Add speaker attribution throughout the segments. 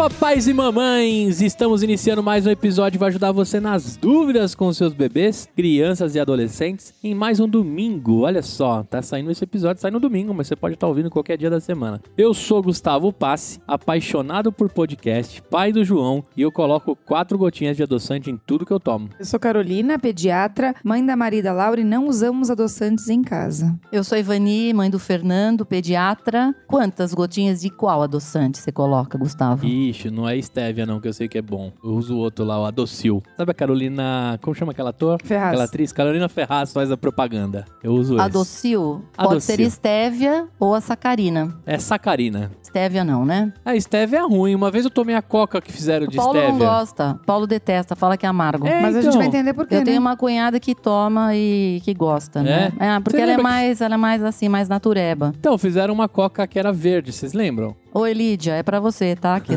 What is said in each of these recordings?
Speaker 1: papais e mamães! Estamos iniciando mais um episódio que vai ajudar você nas dúvidas com seus bebês, crianças e adolescentes em mais um domingo. Olha só, tá saindo esse episódio, sai no domingo, mas você pode estar ouvindo qualquer dia da semana. Eu sou Gustavo Passe, apaixonado por podcast, pai do João, e eu coloco quatro gotinhas de adoçante em tudo que eu tomo.
Speaker 2: Eu sou Carolina, pediatra, mãe da Marida Laura e não usamos adoçantes em casa.
Speaker 3: Eu sou Ivani, mãe do Fernando, pediatra. Quantas gotinhas de qual adoçante você coloca, Gustavo?
Speaker 1: Ixi, não é stevia não, que eu sei que é bom. Eu uso o outro lá, o Adocil. Sabe a Carolina, como chama aquela ator?
Speaker 2: Ferraz.
Speaker 1: Aquela atriz? Carolina Ferraz faz a propaganda. Eu uso esse.
Speaker 3: Adocil? Pode
Speaker 1: Adocil.
Speaker 3: ser estévia ou a sacarina.
Speaker 1: É sacarina.
Speaker 3: Estévia não, né?
Speaker 1: A stevia é ruim. Uma vez eu tomei a coca que fizeram de
Speaker 3: Paulo
Speaker 1: stevia.
Speaker 3: não gosta. Paulo detesta, fala que é amargo.
Speaker 1: É,
Speaker 2: Mas a
Speaker 1: então.
Speaker 2: gente vai entender por quê,
Speaker 3: Eu
Speaker 2: né?
Speaker 3: tenho uma cunhada que toma e que gosta, né? É, porque ela é
Speaker 1: lembra que-
Speaker 3: mais, ela é mais assim, mais natureba.
Speaker 1: Então, fizeram uma coca que era verde, vocês lembram?
Speaker 3: Ô, Elídia, é pra você, tá? Que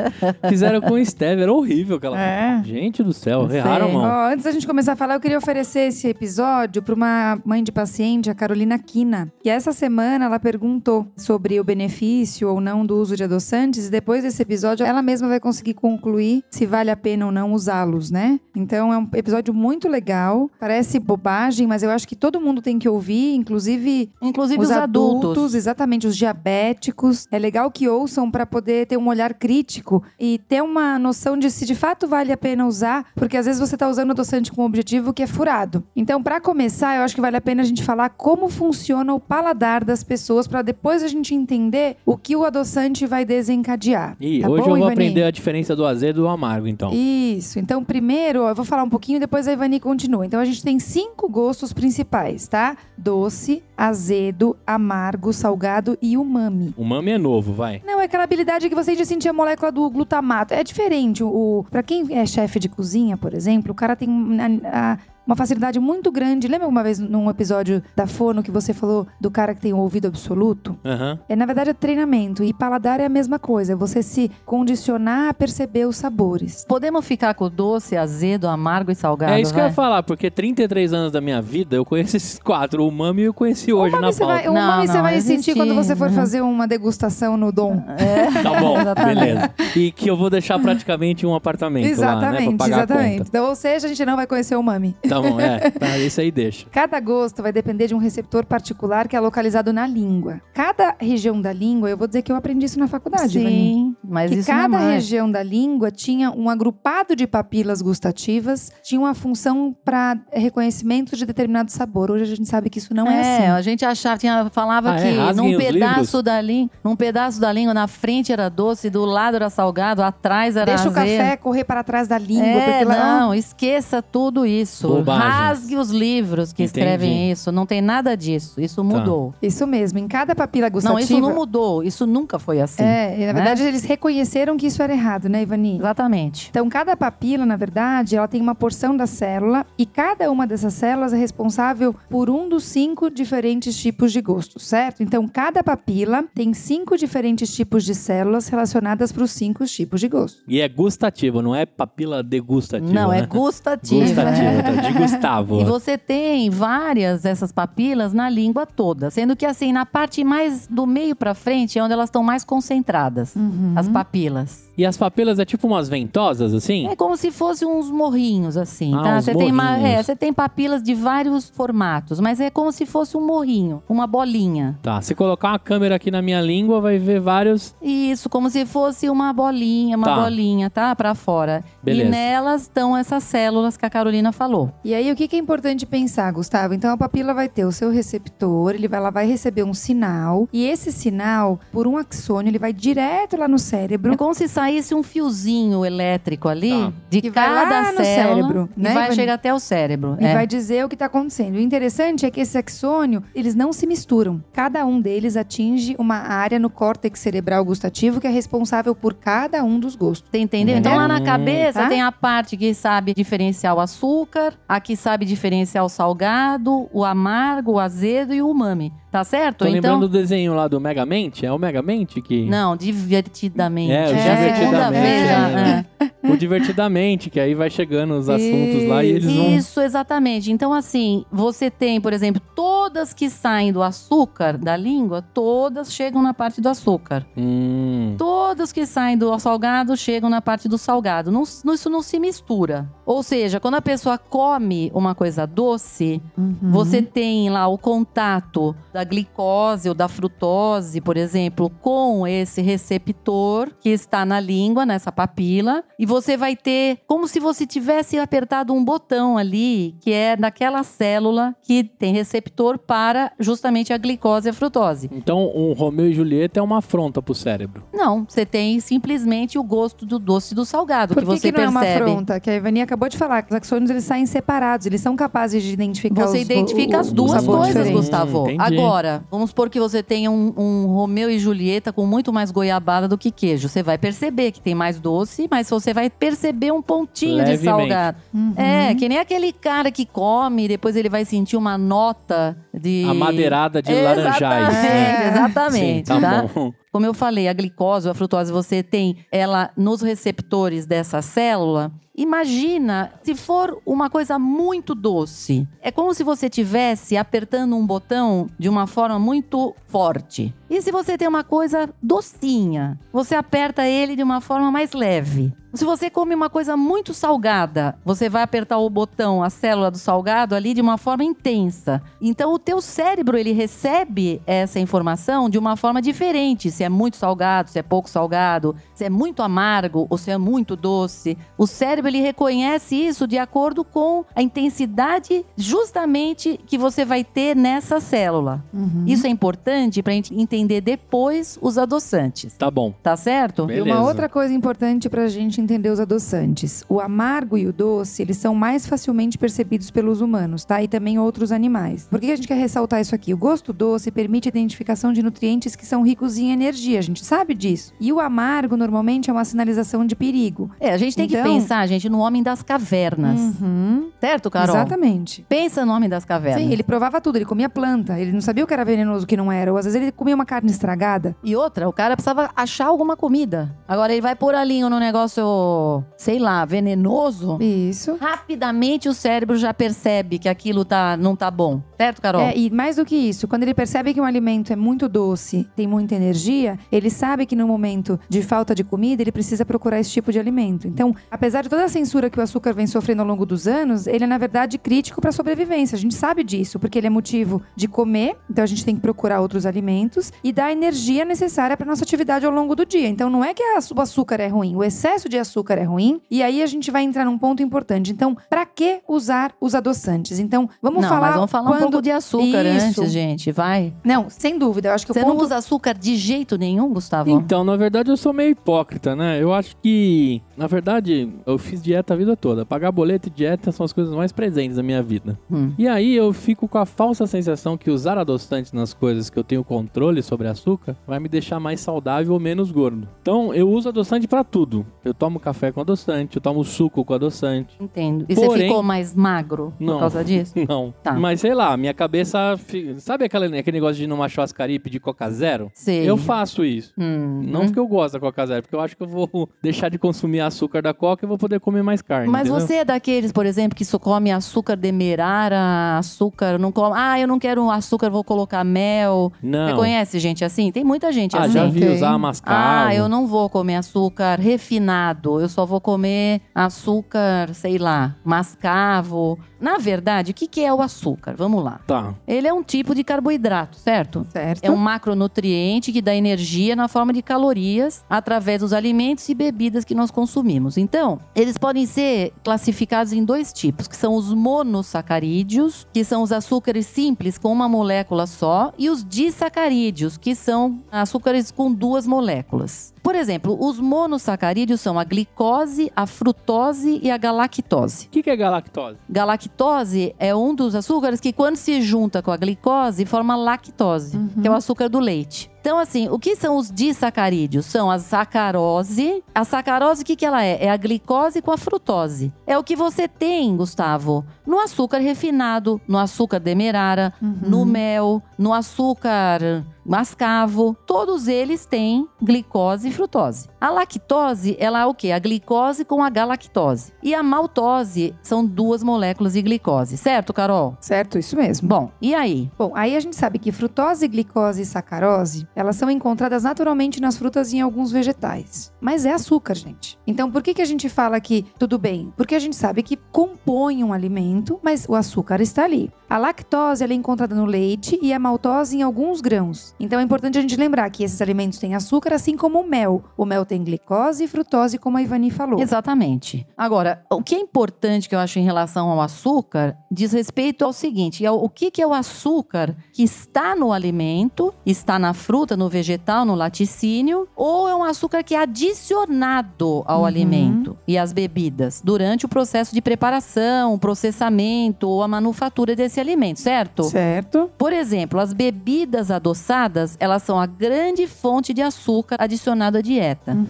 Speaker 1: fizeram com stevia, era horrível aquela
Speaker 2: É.
Speaker 1: Gente do céu, erraram.
Speaker 2: Ó, antes da gente começar a falar, eu queria oferecer esse episódio para uma mãe de paciente, a Carolina Quina. E essa semana ela perguntou sobre o benefício ou não do uso de adoçantes. E depois desse episódio, ela mesma vai conseguir concluir se vale a pena ou não usá-los, né? Então é um episódio muito legal. Parece bobagem, mas eu acho que todo mundo tem que ouvir, inclusive
Speaker 3: Inclusive
Speaker 2: os,
Speaker 3: os, adultos.
Speaker 2: exatamente, os diabéticos. É legal que ouçam para poder ter um olhar crítico e ter uma noção de se de fato vale a pena usar, porque às vezes você está usando adoçante com um objetivo que é furado. Então, para começar, eu acho que vale a pena a gente falar como funciona o paladar das pessoas para depois a gente entender o que o adoçante vai desencadear.
Speaker 1: E
Speaker 2: Tá
Speaker 1: hoje
Speaker 2: bom,
Speaker 1: eu vou
Speaker 2: Ivani?
Speaker 1: aprender a diferença do azedo e do amargo, então.
Speaker 2: Isso. Então, primeiro, ó, eu vou falar um pouquinho, depois a Ivani continua. Então, a gente tem cinco gostos principais, tá? Doce, azedo, amargo, salgado e umami.
Speaker 1: O mami é novo, vai.
Speaker 2: Não, é aquela habilidade que você de sentir a molécula do glutamato. É diferente. O, o- pra quem é chefe de cozinha, por exemplo, o cara tem a- a- uma facilidade muito grande. Lembra uma vez num episódio da Fono que você falou do cara que tem o ouvido absoluto?
Speaker 1: Aham.
Speaker 2: É, na verdade, é treinamento. E paladar é a mesma coisa. É você se condicionar a perceber os sabores.
Speaker 3: Podemos ficar com doce, azedo, amargo e salgado,
Speaker 1: É isso que eu
Speaker 3: vai?
Speaker 1: ia falar, porque 33 anos da minha vida eu conheço esses quatro. O mami eu conheci hoje na
Speaker 2: você
Speaker 1: pauta.
Speaker 2: vai,
Speaker 3: Não,
Speaker 2: umami você vai
Speaker 3: existe,
Speaker 2: sentir quando você for
Speaker 3: uhum.
Speaker 2: fazer uma degustação no Dom.
Speaker 1: Tá bom,
Speaker 3: Exatamente.
Speaker 1: beleza. E que eu vou deixar praticamente um apartamento lá, né?
Speaker 2: Exatamente,
Speaker 1: Pra pagar a
Speaker 2: exatamente.
Speaker 1: conta.
Speaker 2: Então, ou seja, a gente não vai conhecer o umami.
Speaker 1: Tá bom, é. Tá, isso aí deixa.
Speaker 2: Cada gosto vai depender de um receptor particular que é localizado na língua. Cada região da língua, eu vou dizer que eu aprendi isso na faculdade, Ivani.
Speaker 3: Sim, mas
Speaker 2: Que
Speaker 3: isso não é
Speaker 2: cada região da língua tinha um agrupado de papilas gustativas, tinha uma função para reconhecimento de determinado sabor. Hoje a gente sabe que isso não é,
Speaker 3: é,
Speaker 2: assim.
Speaker 3: a gente achava, tinha, falava
Speaker 1: Ah, é?
Speaker 3: que
Speaker 1: Rasguem
Speaker 3: num pedaço da língua, num pedaço da língua, na frente era doce, do lado era salgado, atrás era
Speaker 2: Deixa o café correr para trás da língua,
Speaker 3: É,
Speaker 2: porque lá
Speaker 3: não, esqueça tudo isso.
Speaker 1: Bobagem.
Speaker 3: Rasgue os livros que
Speaker 1: Entendi.
Speaker 3: escrevem isso. Não tem nada disso. Isso mudou.
Speaker 2: Isso mesmo, em cada papila gustativa.
Speaker 3: Não, isso não mudou. Isso nunca foi assim.
Speaker 2: É, e na
Speaker 3: né?
Speaker 2: verdade eles reconheceram que isso era errado, né, Ivani?
Speaker 3: Exatamente.
Speaker 2: Então, cada papila, na verdade, ela tem uma porção da célula e cada uma dessas células é responsável por um dos cinco diferentes tipos de gosto, certo? Então, cada papila tem cinco diferentes tipos de células relacionadas para os cinco tipos de gosto.
Speaker 1: E é gustativo, não é papila degustativa.
Speaker 3: não,
Speaker 1: né?
Speaker 3: é gustativa.
Speaker 1: Gustativa, tá? de Gustavo.
Speaker 3: E você tem várias dessas papilas na língua toda, sendo que assim, na parte mais do meio pra frente é onde elas estão mais concentradas,
Speaker 2: Uhum.
Speaker 3: as papilas.
Speaker 1: E as papilas é tipo umas ventosas, assim?
Speaker 3: É como se fossem uns morrinhos assim,
Speaker 1: Ah,
Speaker 3: tá?
Speaker 1: uns
Speaker 3: Você tem ma- é, você tem papilas de vários formatos, mas é como se fosse um morrinho, uma bolinha.
Speaker 1: Tá, se colocar uma câmera aqui na minha língua, vai ver vários...
Speaker 3: Isso, como se fosse uma bolinha, uma
Speaker 1: Tá.
Speaker 3: bolinha, tá? Pra fora.
Speaker 1: Beleza.
Speaker 3: E nelas estão essas células que a Carolina falou.
Speaker 2: E aí, o que que é importante pensar, Gustavo? Então, a papila vai ter o seu receptor, ele vai, ela vai receber um sinal, e esse sinal, por um axônio, ele vai direto lá no cérebro.
Speaker 3: É como se saísse um fiozinho elétrico ali
Speaker 1: Tá.
Speaker 3: de
Speaker 2: Que vai
Speaker 3: cada célula
Speaker 2: cérebro,
Speaker 3: e
Speaker 2: né,
Speaker 3: vai
Speaker 2: Ivani?
Speaker 3: chegar até o cérebro.
Speaker 2: E
Speaker 3: é.
Speaker 2: vai dizer o que está acontecendo. O interessante é que esse axônio, eles não se misturam. Cada um deles atinge uma área no córtex cerebral gustativo que é responsável por cada um dos gostos.
Speaker 3: Você entendeu? Então lá na
Speaker 1: Hum.
Speaker 3: cabeça
Speaker 2: Tá?
Speaker 3: tem a parte que sabe diferenciar o açúcar, a que sabe diferenciar o salgado, o amargo, o azedo e o umami. Tá certo?
Speaker 1: Tô
Speaker 3: então.
Speaker 1: lembrando do desenho lá do Megamente? É o Megamente que...
Speaker 3: Não, divertidamente.
Speaker 1: É,
Speaker 3: é vez. já,
Speaker 1: é. O Divertidamente, que aí vai chegando os assuntos lá e eles vão...
Speaker 3: Isso, exatamente. Então, assim, você tem, por exemplo, todas que saem do açúcar da língua, todas chegam na parte do açúcar.
Speaker 1: Hum,
Speaker 3: Todas que saem do salgado chegam na parte do salgado. Não- não- isso não se mistura. Ou seja, quando a pessoa come uma coisa doce,
Speaker 2: Uhum.
Speaker 3: você tem lá o contato da glicose ou da frutose, por exemplo, com esse receptor que está na língua, nessa papila, e você vai ter como se você tivesse apertado um botão ali, que é daquela célula que tem receptor para justamente a glicose e a frutose.
Speaker 1: Então, um Romeu e Julieta é uma afronta pro cérebro.
Speaker 3: Não, você tem simplesmente o gosto do doce e do salgado
Speaker 2: Por
Speaker 3: que
Speaker 2: que,
Speaker 3: você
Speaker 2: que não é
Speaker 3: percebe.
Speaker 2: uma afronta? Que a Ivani acabou de falar, que os axônios eles saem separados, eles são capazes de identificar
Speaker 3: Você
Speaker 2: os
Speaker 3: identifica
Speaker 2: o-
Speaker 3: as duas coisas,
Speaker 2: diferente.
Speaker 3: Gustavo.
Speaker 1: Entendi.
Speaker 3: Agora, vamos supor que você tenha um, um Romeu e Julieta com muito mais goiabada do que queijo. Você vai perceber que tem mais doce, mas você vai perceber um pontinho de
Speaker 1: Levemente.
Speaker 3: salgado.
Speaker 2: Uhum.
Speaker 3: É, que nem aquele cara que come e depois ele vai sentir uma nota de...
Speaker 1: Amadeirada de laranjais.
Speaker 3: Exatamente,
Speaker 2: É.
Speaker 3: exatamente.
Speaker 1: Sim, tá,
Speaker 3: tá?
Speaker 1: bom.
Speaker 3: Como eu falei, a glicose ou a frutose, você tem ela nos receptores dessa célula. Imagina se for uma coisa muito doce. É como se você estivesse apertando um botão de uma forma muito forte. E se você tem uma coisa docinha, você aperta ele de uma forma mais leve. Se você come uma coisa muito salgada, você vai apertar o botão, a célula do salgado ali de uma forma intensa. Então o teu cérebro ele recebe essa informação de uma forma diferente, se é muito salgado, se é pouco salgado, se é muito amargo ou se é muito doce. O cérebro ele reconhece isso de acordo com a intensidade justamente que você vai ter nessa célula.
Speaker 2: Uhum.
Speaker 3: Isso é importante para a gente entender depois os adoçantes.
Speaker 1: Tá bom.
Speaker 3: Tá certo?
Speaker 2: E
Speaker 1: Beleza.
Speaker 2: uma outra coisa importante pra gente entender os adoçantes. O amargo e o doce, eles são mais facilmente percebidos pelos humanos, tá? E também outros animais. Por que a gente quer ressaltar isso aqui? O gosto doce permite a identificação de nutrientes que são ricos em energia, a gente sabe disso. E o amargo, normalmente, é uma sinalização de perigo.
Speaker 3: É, a gente tem que
Speaker 2: Então-
Speaker 3: pensar, gente, no homem das cavernas.
Speaker 2: Uhum.
Speaker 3: Certo, Carol?
Speaker 2: Exatamente.
Speaker 3: Pensa no homem das cavernas.
Speaker 2: Sim, ele provava tudo, ele comia planta, ele não sabia o que era venenoso, o que não era. Ou às vezes ele comia uma carne estragada.
Speaker 3: E outra, o cara precisava achar alguma comida. Agora ele vai pôr ali no negócio, sei lá, venenoso.
Speaker 2: Isso.
Speaker 3: Rapidamente o cérebro já percebe que aquilo tá, não tá bom. Certo, Carol?
Speaker 2: É, e mais do que isso, quando ele percebe que um alimento é muito doce, tem muita energia, ele sabe que no momento de falta de comida, ele precisa procurar esse tipo de alimento. Então, apesar de toda a censura que o açúcar vem sofrendo ao longo dos anos, ele é, na verdade, crítico para a sobrevivência. A gente sabe disso, porque ele é motivo de comer, então a gente tem que procurar outros alimentos e dar a energia necessária para nossa atividade ao longo do dia. Então, não é que o açúcar é ruim, o excesso de açúcar é ruim, e aí a gente vai entrar num ponto importante. Então, para que usar os adoçantes? Então, vamos
Speaker 3: não,
Speaker 2: falar
Speaker 3: mas vamos falar um
Speaker 2: quando-
Speaker 3: pouco de açúcar
Speaker 2: Isso.
Speaker 3: antes, gente. Vai.
Speaker 2: Não, sem dúvida. Eu acho que
Speaker 3: Você
Speaker 2: o ponto...
Speaker 3: não usa açúcar de jeito nenhum, Gustavo?
Speaker 1: Então, na verdade, eu sou meio hipócrita, né? Eu acho que, na verdade, eu fiz dieta a vida toda. Pagar boleto e dieta são as coisas mais presentes da minha vida.
Speaker 3: Hum.
Speaker 1: E aí eu fico com a falsa sensação que usar adoçantes nas coisas que eu tenho controle sobre açúcar vai me deixar mais saudável ou menos gordo. Então, eu uso adoçante pra tudo. Eu tomo café com adoçante, eu tomo suco com adoçante.
Speaker 3: Entendo. E você
Speaker 1: Porém-
Speaker 3: ficou mais magro
Speaker 1: Não.
Speaker 3: por causa disso?
Speaker 1: Não.
Speaker 3: Tá.
Speaker 1: Mas sei lá, minha cabeça. Sabe aquele, aquele negócio de ir numa churrascaria e pedir Coca Zero?
Speaker 3: Sei.
Speaker 1: Eu faço isso.
Speaker 3: Hum.
Speaker 1: Não porque eu gosto da Coca Zero, porque eu acho que eu vou deixar de consumir açúcar da Coca e vou poder comer mais carne.
Speaker 3: Mas
Speaker 1: entendeu?
Speaker 3: você é daqueles, por exemplo, que só come açúcar demerara, açúcar, não come. Ah, eu não quero açúcar, vou colocar mel.
Speaker 1: Não.
Speaker 3: Você conhece gente assim? Tem muita gente
Speaker 1: Ah,
Speaker 3: assim.
Speaker 1: já vi
Speaker 2: Tem.
Speaker 1: usar mascavo.
Speaker 3: Ah, eu não vou comer açúcar refinado. Eu só vou comer açúcar, sei lá, mascavo. Na verdade, o que, que é o açúcar? Vamos lá.
Speaker 1: Tá.
Speaker 3: Ele é um tipo de carboidrato, certo?
Speaker 2: Certo.
Speaker 3: É um macronutriente que dá energia na forma de calorias através dos alimentos e bebidas que nós consumimos. Então, eles eles podem ser classificados em dois tipos, que são os monossacarídeos, que são os açúcares simples com uma molécula só, e os disacarídeos, que são açúcares com duas moléculas. Por exemplo, os monossacarídeos são a glicose, a frutose e a galactose.
Speaker 1: O que, que é galactose?
Speaker 3: Galactose é um dos açúcares que, quando se junta com a glicose, forma lactose, que é o açúcar do leite. Então, assim, o que são os disacarídeos? São a sacarose. A sacarose, o que, que ela é? É a glicose com a frutose. É o que você tem, Gustavo, no açúcar refinado, no açúcar demerara, no mel, no açúcar mascavo. Todos eles têm glicose e frutose. A lactose, ela é o quê? A glicose com a galactose. E a maltose são duas moléculas de glicose, certo, Carol?
Speaker 2: Certo, isso mesmo.
Speaker 3: Bom, e aí?
Speaker 2: Bom, aí a gente sabe que frutose, glicose e sacarose, elas são encontradas naturalmente nas frutas e em alguns vegetais. Mas é açúcar, gente. Então, por que, que a gente fala que tudo bem? Porque a gente sabe que compõe um alimento, mas o açúcar está ali. A lactose ela é encontrada no leite e a maltose em alguns grãos. Então é importante a gente lembrar que esses alimentos têm açúcar, assim como o mel. O mel tem glicose e frutose, como a Ivani falou.
Speaker 3: Exatamente. Agora, o que é importante que eu acho em relação ao açúcar diz respeito ao seguinte: é o que, que é o açúcar que está no alimento, está na fruta, no vegetal, no laticínio, ou é um açúcar que é adicionado ao
Speaker 2: Uhum.
Speaker 3: alimento e às bebidas durante o processo de preparação, processamento ou a manufatura desse alimento, certo?
Speaker 2: Certo?
Speaker 3: Por exemplo, as bebidas adoçadas, elas são a grande fonte de açúcar adicionado à dieta
Speaker 2: Uhum.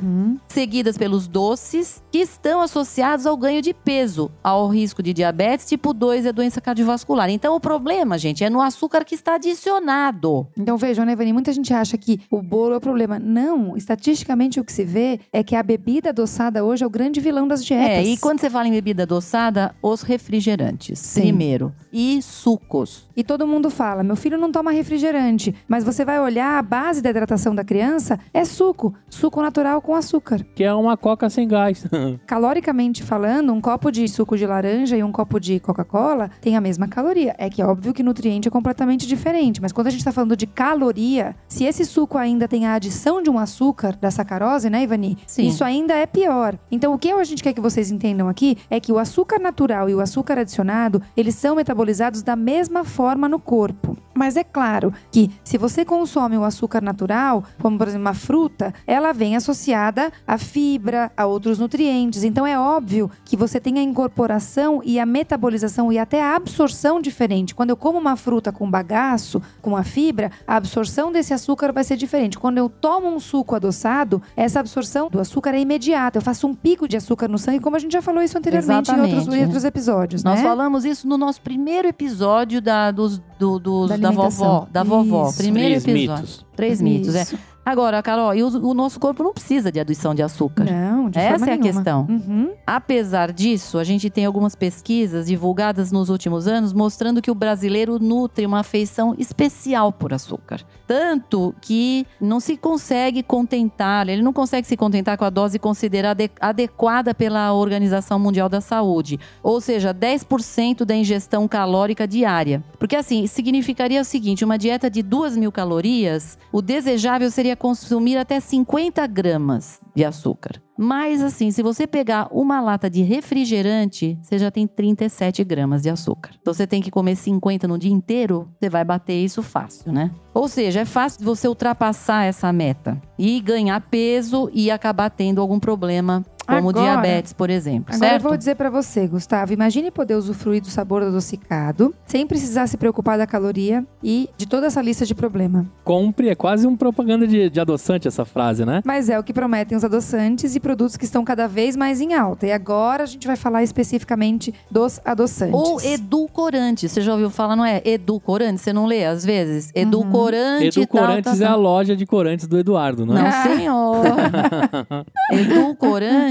Speaker 3: Seguidas pelos doces, que estão associados ao ganho de peso, ao risco de diabetes tipo 2 e a doença cardiovascular. Então, o problema, gente, é no açúcar que está adicionado.
Speaker 2: Então vejam, né, Ivani? Muita gente acha que o bolo é o problema. Não, estatisticamente o que se vê é que a bebida adoçada hoje é o grande vilão das dietas.
Speaker 3: É, e quando você fala em bebida adoçada, os refrigerantes,
Speaker 2: Sim.
Speaker 3: primeiro. E sucos.
Speaker 2: E todo mundo fala, meu filho não toma refrigerante, mas você vai olhar a base da hidratação da criança é suco, suco natural com açúcar.
Speaker 1: Que é uma coca sem gás.
Speaker 2: Caloricamente falando, um copo de suco de laranja e um copo de Coca-Cola tem a mesma caloria. É que é óbvio que nutriente é completamente diferente, mas quando a gente está falando de caloria, se esse suco ainda tem a adição de um açúcar, da sacarose, né, Ivani?
Speaker 3: Sim.
Speaker 2: Isso ainda é pior. Então, o que a gente quer que vocês entendam aqui é que o açúcar natural e o açúcar adicionado, eles são metabolizados da mesma forma no corpo. Mas é claro que se você consome o açúcar natural, como por exemplo uma fruta, ela vem associada à fibra, a outros nutrientes. Então é óbvio que você tem a incorporação e a metabolização e até a absorção diferente. Quando eu como uma fruta com bagaço, com a fibra, a absorção desse açúcar vai ser diferente. Quando eu tomo um suco adoçado, essa absorção do açúcar é imediata. Eu faço um pico de açúcar no sangue, como a gente já falou isso anteriormente em outros, em outros episódios,
Speaker 3: Nós
Speaker 2: né?
Speaker 3: falamos isso no nosso primeiro episódio da, dos, do- dos-
Speaker 2: Da
Speaker 3: da, vovó. Da vovó.
Speaker 2: Isso.
Speaker 3: Primeiro
Speaker 1: Três
Speaker 3: episódio.
Speaker 1: mitos.
Speaker 3: Três mitos, é. Agora, Carol, e o, o nosso corpo não precisa de adição de açúcar.
Speaker 2: Não, de
Speaker 3: Essa é a
Speaker 2: nenhuma.
Speaker 3: questão.
Speaker 2: Uhum.
Speaker 3: Apesar disso, a gente tem algumas pesquisas divulgadas nos últimos anos mostrando que o brasileiro nutre uma afeição especial por açúcar. Tanto que não se consegue contentar, ele não consegue se contentar com a dose considerada ade- adequada pela Organização Mundial da Saúde. Ou seja, 10% da ingestão calórica diária. Porque assim, significaria o seguinte: uma dieta de 2 mil calorias, o desejável seria consumir até 50 gramas de açúcar. Mas assim, se você pegar uma lata de refrigerante, você já tem 37 gramas de açúcar. Então você tem que comer 50 no dia inteiro, você vai bater isso fácil, né? Ou seja, é fácil você ultrapassar essa meta e ganhar peso e acabar tendo algum problema, como
Speaker 2: Agora-
Speaker 3: diabetes, por exemplo,
Speaker 2: Agora
Speaker 3: certo?
Speaker 2: eu vou dizer pra você, Gustavo, imagine poder usufruir do sabor adocicado, sem precisar se preocupar da caloria e de toda essa lista de problema.
Speaker 1: Compre, é quase uma propaganda de, de adoçante essa frase, né?
Speaker 2: Mas é o que prometem os adoçantes e produtos que estão cada vez mais em alta. E agora a gente vai falar especificamente dos adoçantes.
Speaker 3: Ou edulcorante. Você já ouviu falar, não é? Edulcorante? Você não lê às vezes?
Speaker 2: Uhum.
Speaker 3: Edulcorante.
Speaker 1: Edulcorantes
Speaker 3: tal, tal,
Speaker 1: é a loja de corantes do Eduardo, não é?
Speaker 3: Não, senhor.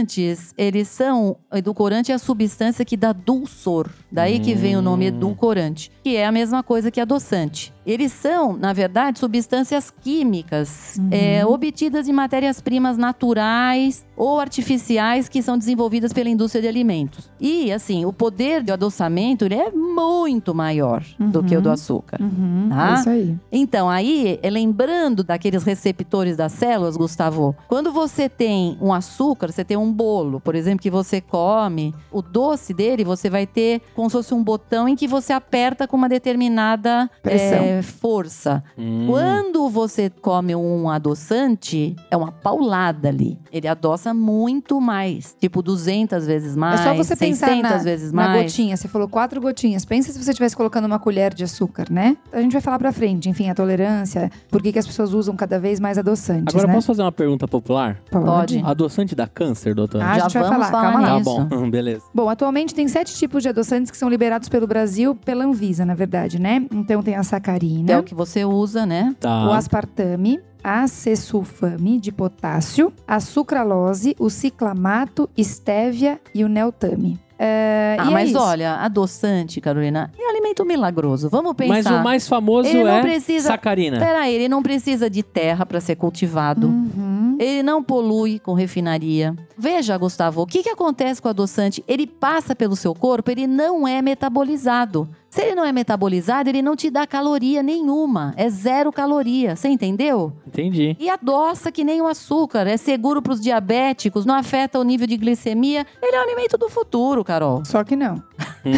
Speaker 3: Edulcorantes, eles são. Edulcorante é a substância que dá dulçor. Daí que vem o nome edulcorante, que é a mesma coisa que adoçante. Eles são, na verdade, substâncias químicas é, obtidas de matérias-primas naturais ou artificiais que são desenvolvidas pela indústria de alimentos. E, assim, o poder de adoçamento ele é muito maior do que o do açúcar.
Speaker 2: Uhum,
Speaker 3: Tá?
Speaker 2: é isso aí.
Speaker 3: Então, aí, é lembrando daqueles receptores das células, Gustavo, quando você tem um açúcar, você tem um bolo, por exemplo, que você come, o doce dele você vai ter como se fosse um botão em que você aperta com uma determinada é, força.
Speaker 1: Hum.
Speaker 3: Quando você come um adoçante, é uma paulada ali. Ele adoça muito mais, tipo 200 vezes mais,
Speaker 2: é só você
Speaker 3: 600
Speaker 2: pensar na,
Speaker 3: vezes
Speaker 2: na
Speaker 3: mais.
Speaker 2: gotinha. Você falou quatro gotinhas. Pensa se você estivesse colocando uma colher de açúcar, né? A gente vai falar pra frente. Enfim, a tolerância. Por que, que as pessoas usam cada vez mais adoçantes,
Speaker 1: Agora,
Speaker 2: né?
Speaker 1: posso fazer uma pergunta popular?
Speaker 3: Pode.
Speaker 1: Adoçante dá câncer, doutor?
Speaker 2: Ah, a
Speaker 3: Já
Speaker 2: gente vai
Speaker 3: vamos
Speaker 2: falar.
Speaker 3: falar
Speaker 2: Calma lá.
Speaker 1: Tá bom, beleza.
Speaker 2: Bom, atualmente tem sete tipos de adoçantes que são liberados pelo Brasil, pela Anvisa, na verdade, né? Então tem a sacarina,
Speaker 3: É o que você usa, né?
Speaker 1: Tá.
Speaker 2: o aspartame, a acesulfame de potássio, a sucralose, o ciclamato, estévia e o neotame. É,
Speaker 3: Ah,
Speaker 2: e é
Speaker 3: mas
Speaker 2: isso.
Speaker 3: olha, adoçante, Carolina, é alimento milagroso. Vamos pensar.
Speaker 1: Mas o mais famoso
Speaker 3: Ele
Speaker 1: é
Speaker 3: precisa-
Speaker 1: sacarina.
Speaker 3: Peraí, ele não precisa de terra para ser cultivado.
Speaker 2: Uhum.
Speaker 3: Ele não polui com refinaria. Veja, Gustavo, o que, que acontece com o adoçante? Ele passa pelo seu corpo, ele não é metabolizado. Se ele não é metabolizado, ele não te dá caloria nenhuma. É zero caloria. Você entendeu?
Speaker 1: Entendi.
Speaker 3: E adoça que nem o açúcar. É seguro para os diabéticos, não afeta o nível de glicemia. Ele é o alimento do futuro, Carol.
Speaker 2: Só que não.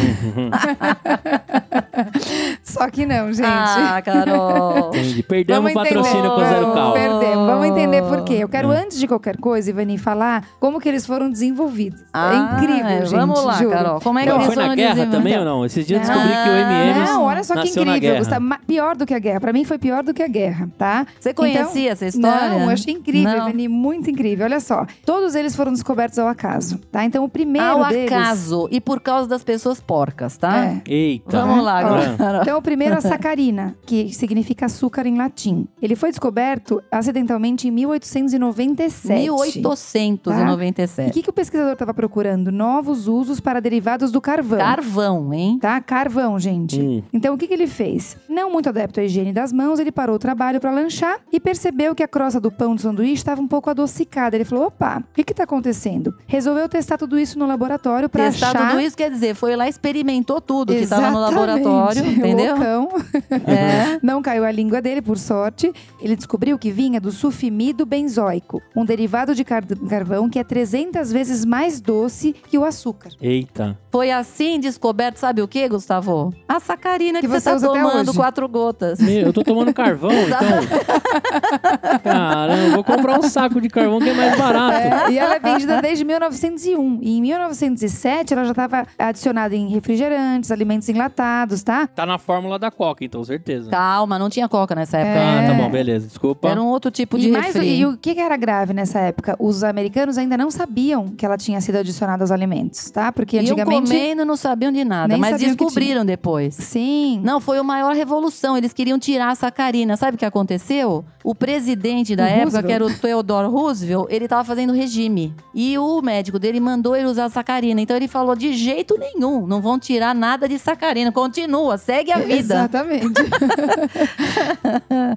Speaker 2: Só que não, gente.
Speaker 3: Ah, Carol.
Speaker 1: Entendi. Perdemos o patrocínio com o Zero
Speaker 2: Vamos
Speaker 1: Cal.
Speaker 2: perder. Vamos entender por quê. Eu quero,
Speaker 1: É.
Speaker 2: antes de qualquer coisa, Ivani, falar como que eles foram desenvolvidos.
Speaker 3: Ah,
Speaker 2: é incrível, gente.
Speaker 3: Vamos lá,
Speaker 2: juro.
Speaker 3: Carol. Como é que
Speaker 1: Não,
Speaker 3: eles
Speaker 1: foi na
Speaker 3: foram
Speaker 1: guerra
Speaker 3: desenvolvidos?
Speaker 1: também ou não? Esses dias eu descobri que o MM
Speaker 2: Não, olha só que incrível. Gustavo. Pior do que a guerra. Pra mim foi pior do que a guerra, tá?
Speaker 3: Você conhecia essa história?
Speaker 2: Não, eu achei incrível,
Speaker 3: Não.
Speaker 2: Ivani. Muito incrível. Olha só. Todos eles foram descobertos ao acaso, tá? Então o primeiro
Speaker 3: Ao
Speaker 2: deles...
Speaker 3: acaso e por causa das pessoas porcas, tá?
Speaker 2: É.
Speaker 1: Eita.
Speaker 3: Vamos lá, agora.
Speaker 2: Então, o primeiro é a sacarina, que significa açúcar em latim. Ele foi descoberto acidentalmente em 1897. E
Speaker 3: 1897.
Speaker 2: o que, que o pesquisador estava procurando? Novos usos para derivados do carvão.
Speaker 3: Carvão, hein?
Speaker 2: Tá? Carvão, gente.
Speaker 1: Hum.
Speaker 2: Então, o que, que ele fez? Não muito adepto à higiene das mãos, ele parou o trabalho para lanchar e percebeu que a crosta do pão de sanduíche estava um pouco adocicada. Ele falou: opa, o que que tá acontecendo? Resolveu testar tudo isso no laboratório para
Speaker 3: Testar
Speaker 2: achar...
Speaker 3: tudo isso quer dizer, foi lá, experimentou tudo que estava no laboratório, entendeu?
Speaker 2: Loucão.
Speaker 3: É.
Speaker 2: Não caiu a língua dele, por sorte. Ele descobriu que vinha do sulfimido benzoico, um derivado de car- carvão que é 300 vezes mais doce que o açúcar.
Speaker 1: Eita.
Speaker 3: Foi assim descoberto, sabe o que, Gustavo? A sacarina que,
Speaker 2: Que
Speaker 3: você tá
Speaker 2: até
Speaker 3: tomando quatro gotas.
Speaker 1: Meu, eu tô tomando carvão, então. Caramba, vou comprar um saco de carvão que é mais barato.
Speaker 2: É, e ela é vendida desde 1901. E em 1907 ela já estava adicionada em refrigerantes, alimentos enlatados, tá?
Speaker 1: Tá na fórmula da Coca, então, certeza.
Speaker 3: Calma, não tinha coca nessa época.
Speaker 1: Ah, tá bom, beleza. Desculpa.
Speaker 3: Era um outro tipo de
Speaker 2: E, mais,
Speaker 3: refri.
Speaker 2: e o que era grave nessa época? Os americanos ainda não sabiam que ela tinha sido adicionada aos alimentos, tá? Porque
Speaker 3: Iam
Speaker 2: antigamente.
Speaker 3: comendo, não sabiam de nada, mas descobriram depois.
Speaker 2: Sim.
Speaker 3: Não, foi a maior revolução. Eles queriam tirar a sacarina. Sabe o que aconteceu? O presidente da
Speaker 2: O
Speaker 3: época,
Speaker 2: Roosevelt.
Speaker 3: que era o Theodore Roosevelt, ele tava fazendo regime. E o médico dele mandou ele usar sacarina. Então ele falou: de jeito nenhum, não vão tirar nada de sacarina. Continua, segue a vida.
Speaker 2: Exatamente.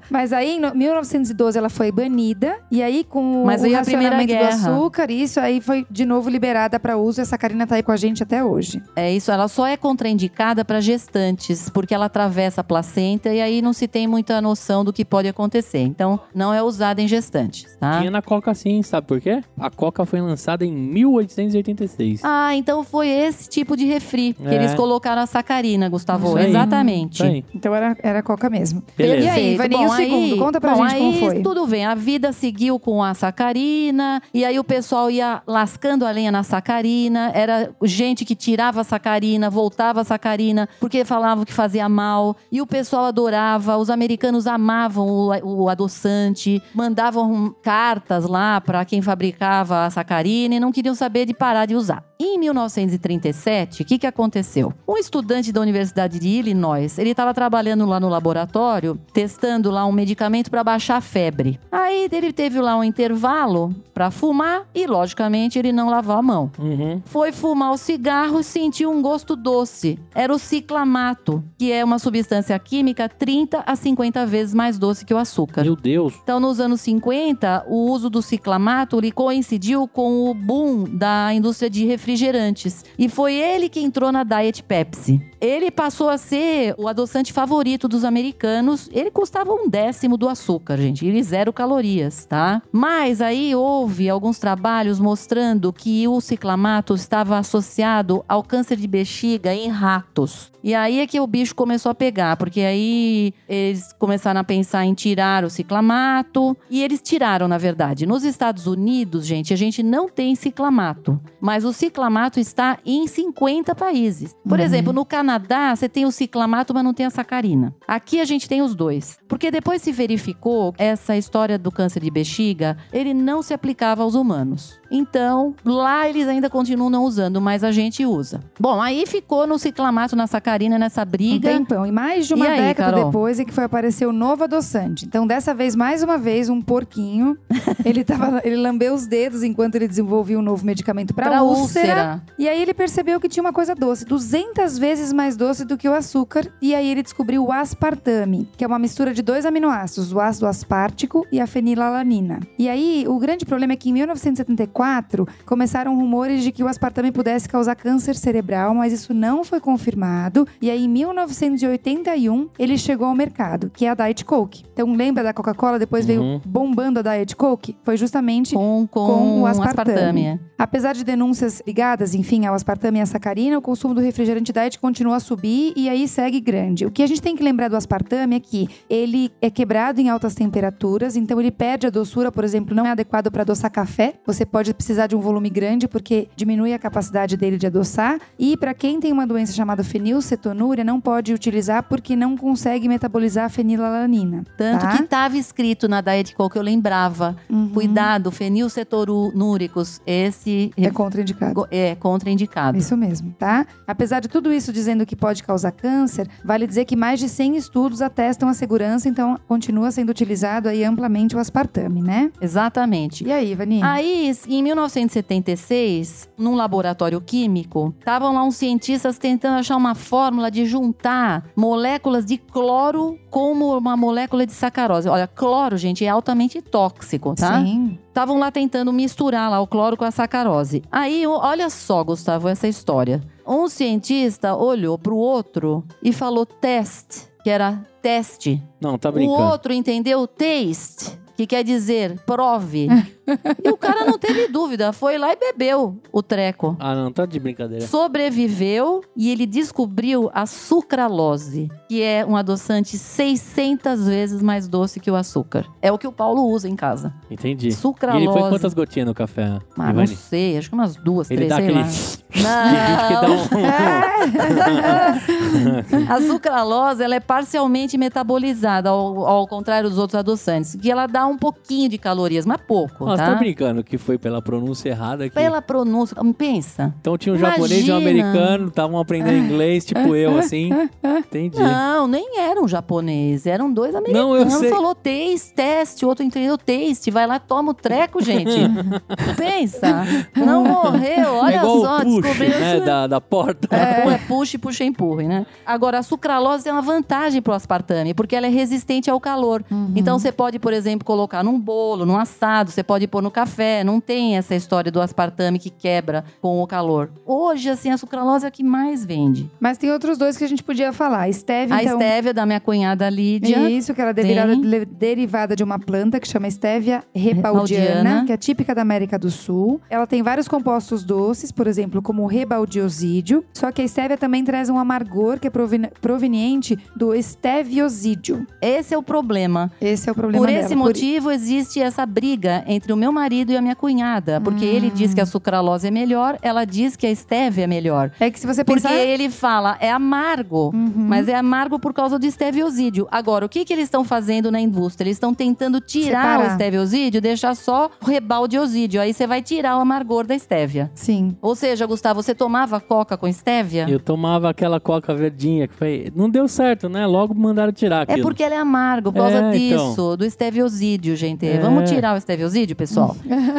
Speaker 2: Mas aí, em no- 1912, ela foi banida. E aí, com
Speaker 3: Mas
Speaker 2: o racionamento do açúcar, isso aí foi de novo liberada para uso. E a sacarina tá aí com a gente até hoje.
Speaker 3: É isso, ela só é contraindicada para gestantes, porque ela atravessa a placenta e aí não se tem muita noção do que pode acontecer. Então, não é usada em gestantes, tá?
Speaker 1: Tinha na Coca sim, sabe por quê? A Coca foi lançada em 1886.
Speaker 3: Ah, então foi esse tipo de refri que
Speaker 1: É.
Speaker 3: eles colocaram a sacarina, Gustavo.
Speaker 1: Isso aí.
Speaker 3: Exatamente.
Speaker 1: Isso aí.
Speaker 2: Então era, era coca mesmo.
Speaker 1: Beleza.
Speaker 2: E aí,
Speaker 3: Perfeito.
Speaker 2: Vaninho, o segundo?
Speaker 3: aí-
Speaker 2: Conta pra
Speaker 3: bom,
Speaker 2: gente como
Speaker 3: aí
Speaker 2: foi.
Speaker 3: Tudo bem, a vida seguiu com a sacarina, e aí o pessoal ia lascando a lenha na sacarina, era gente que tirava a sacarina, voltava a sacarina, porque falavam que fazia mal, e o pessoal adorava, os americanos amavam o, o adoçante, mandavam cartas lá para quem fabricava a sacarina e não queriam saber de parar de usar. Em 1937, o que, que aconteceu? Um estudante da Universidade de Illinois? Ele estava trabalhando lá no laboratório, testando lá um medicamento para baixar a febre. Aí ele teve lá um intervalo para fumar e, logicamente, ele não lavou a mão.
Speaker 1: Uhum.
Speaker 3: Foi fumar o cigarro e sentiu um gosto doce. Era o ciclamato, que é uma substância química 30 a 50 vezes mais doce que o açúcar.
Speaker 1: Meu Deus.
Speaker 3: Então, nos anos 50, o uso do ciclamato ele coincidiu com o boom da indústria de refrigerantes. E foi ele que entrou na Diet Pepsi. Ele passou a ser o adoçante favorito dos americanos. Ele custava um décimo do açúcar, gente. Ele zero calorias, tá? Mas aí houve alguns trabalhos mostrando que o ciclamato estava associado ao câncer de bexiga em ratos. E aí é que o bicho começou a pegar, porque aí eles começaram a pensar em tirar o ciclamato. E eles tiraram, na verdade. Nos Estados Unidos, gente, a gente não tem ciclamato. Mas o ciclamato está em 50 países. Por exemplo, no Canadá, você tem o ciclamato, mas não tem a sacarina. Aqui a gente tem os dois. Porque depois se verificou essa história do câncer de bexiga, ele não se aplicava aos humanos. Então, lá eles ainda continuam não usando, mas a gente usa. Bom, aí ficou no ciclamato, na sacarina, nessa
Speaker 2: Um
Speaker 3: briga.
Speaker 2: tempão. E mais de uma
Speaker 3: E aí,
Speaker 2: década
Speaker 3: Carol?
Speaker 2: depois é que foi aparecer o novo adoçante. Então, dessa vez, mais uma vez, um porquinho. ele, tava, ele lambeu os dedos enquanto ele desenvolvia um novo medicamento para
Speaker 3: Pra
Speaker 2: úlcera.
Speaker 3: úlcera.
Speaker 2: E aí ele percebeu que tinha uma coisa doce, 200 vezes mais doce do que o açúcar. E aí ele descobriu o aspartame, que é uma mistura de dois aminoácidos, o ácido aspartico e a fenilalanina. E aí o grande problema é que em 1974 começaram rumores de que o aspartame pudesse causar câncer cerebral, mas isso não foi confirmado. E aí em 1981 ele chegou ao mercado, que é a Diet Coke. Então lembra da Coca-Cola, depois
Speaker 1: Uhum.
Speaker 2: veio bombando a Diet Coke? Foi justamente
Speaker 3: Com, com,
Speaker 2: com o aspartame.
Speaker 3: aspartame. é.
Speaker 2: Apesar de denúncias ligadas, enfim, ao aspartame e à sacarina, o consumo do refrigerante diet continua a subir e aí segue grande. O que a gente tem que lembrar do aspartame é que ele é quebrado em altas temperaturas, então ele perde a doçura, por exemplo, não é adequado para adoçar café. Você pode precisar de um volume grande porque diminui a capacidade dele de adoçar. E para quem tem uma doença chamada fenilcetonúria, não pode utilizar porque não consegue metabolizar a fenilalanina.
Speaker 3: Tanto
Speaker 2: tá?
Speaker 3: que estava escrito na Diet Coke, eu lembrava.
Speaker 2: Uhum.
Speaker 3: Cuidado, fenilcetonúricos, esse
Speaker 2: É contraindicado.
Speaker 3: é contraindicado.
Speaker 2: Isso mesmo, tá? Apesar de tudo isso dizendo que pode causar câncer, vale dizer que mais de 100 estudos atestam a segurança, então continua sendo utilizado aí amplamente o aspartame, né?
Speaker 3: Exatamente.
Speaker 2: E aí, Vani?
Speaker 3: Aí, em 1976, num laboratório químico, estavam lá uns cientistas tentando achar uma fórmula de juntar moléculas de cloro com uma molécula de sacarose. Olha, cloro, gente, é altamente tóxico, tá?
Speaker 2: Sim.
Speaker 3: Estavam lá tentando misturar lá o cloro com a sacarose. Aí, olha só, Gustavo, essa história. Um cientista olhou pro outro e falou teste, que era teste.
Speaker 1: Não, tá
Speaker 3: O
Speaker 1: brincando.
Speaker 3: outro entendeu taste, que quer dizer prove. e o cara não teve dúvida, foi lá e bebeu o treco.
Speaker 1: Ah, não, tá de brincadeira.
Speaker 3: Sobreviveu e ele descobriu a sucralose, que é um adoçante 600 vezes mais doce que o açúcar. É o que o Paulo usa em casa.
Speaker 1: Entendi. E
Speaker 3: Sucralose.
Speaker 1: ele põe quantas gotinhas no café,
Speaker 3: Ah, não sei, acho que umas duas,
Speaker 1: Ele
Speaker 3: três,
Speaker 1: dá
Speaker 3: sei
Speaker 1: aquele... um...
Speaker 3: A sucralose ela é parcialmente metabolizada, ao, ao contrário dos outros adoçantes, que ela dá um pouquinho de calorias, mas pouco,
Speaker 1: Nossa,
Speaker 3: tá?
Speaker 1: tá brincando que foi pela pronúncia errada aqui.
Speaker 3: Pela pronúncia, pensa.
Speaker 1: Então tinha um japonês e um
Speaker 3: Imagina.
Speaker 1: americano, estavam aprendendo inglês, tipo eu, assim. Entendi.
Speaker 3: Não, nem era um japonês, eram dois americanos.
Speaker 1: Não, eu sei.
Speaker 3: falou taste, teste, o outro entendeu taste, vai lá, toma o treco, gente. Pensa, não morreu, olha
Speaker 1: é igual
Speaker 3: só,
Speaker 1: push,
Speaker 3: descobriu
Speaker 1: né, da, da porta.
Speaker 3: É, puxa, puxa, empurre, né? Agora, a sucralose tem uma vantagem pro aspartame, porque ela é resistente ao calor. Então, você pode, por exemplo, colocar num bolo, num assado, você pode pôr no café. Não tem essa história do aspartame que quebra com o calor. Hoje, assim, a sucralose é a que mais vende.
Speaker 2: Mas tem outros dois que a gente podia falar. Stevia,
Speaker 3: A
Speaker 2: então...
Speaker 3: estévia da minha cunhada Lídia.
Speaker 2: Isso, que ela é derivada, derivada de uma planta que chama Stevia rebaldiana, que é típica da América do Sul. Ela tem vários compostos doces, por exemplo, como o rebaldiosídeo. Só que a Stevia também traz um amargor que é proveni- proveniente do esteviosídeo.
Speaker 3: Esse é o problema.
Speaker 2: Esse é o problema
Speaker 3: Por
Speaker 2: dela.
Speaker 3: esse motivo, existe essa briga entre o meu marido e a minha cunhada. Porque
Speaker 2: Hum.
Speaker 3: ele diz que a sucralose é melhor, ela diz que a estévia é melhor.
Speaker 2: É que se você
Speaker 3: Porque
Speaker 2: pensar...
Speaker 3: ele fala, é amargo,
Speaker 2: Uhum.
Speaker 3: mas é amargo por causa do esteviosídeo. Agora, o que, que eles estão fazendo na indústria? Eles estão tentando tirar
Speaker 2: Separar.
Speaker 3: o esteviosídeo, deixar só o rebaldiosídeo. Aí você vai tirar o amargor da estévia.
Speaker 2: Sim.
Speaker 3: Ou seja, Gustavo, você tomava coca com estévia?
Speaker 1: Eu tomava aquela coca verdinha que Foi- Não deu certo, né? Logo mandaram tirar
Speaker 3: É
Speaker 1: aquilo.
Speaker 3: porque ela é amargo, por causa
Speaker 1: É, então.
Speaker 3: disso, do esteviosídeo, gente.
Speaker 1: É.
Speaker 3: Vamos tirar o esteviosídeo, pessoal?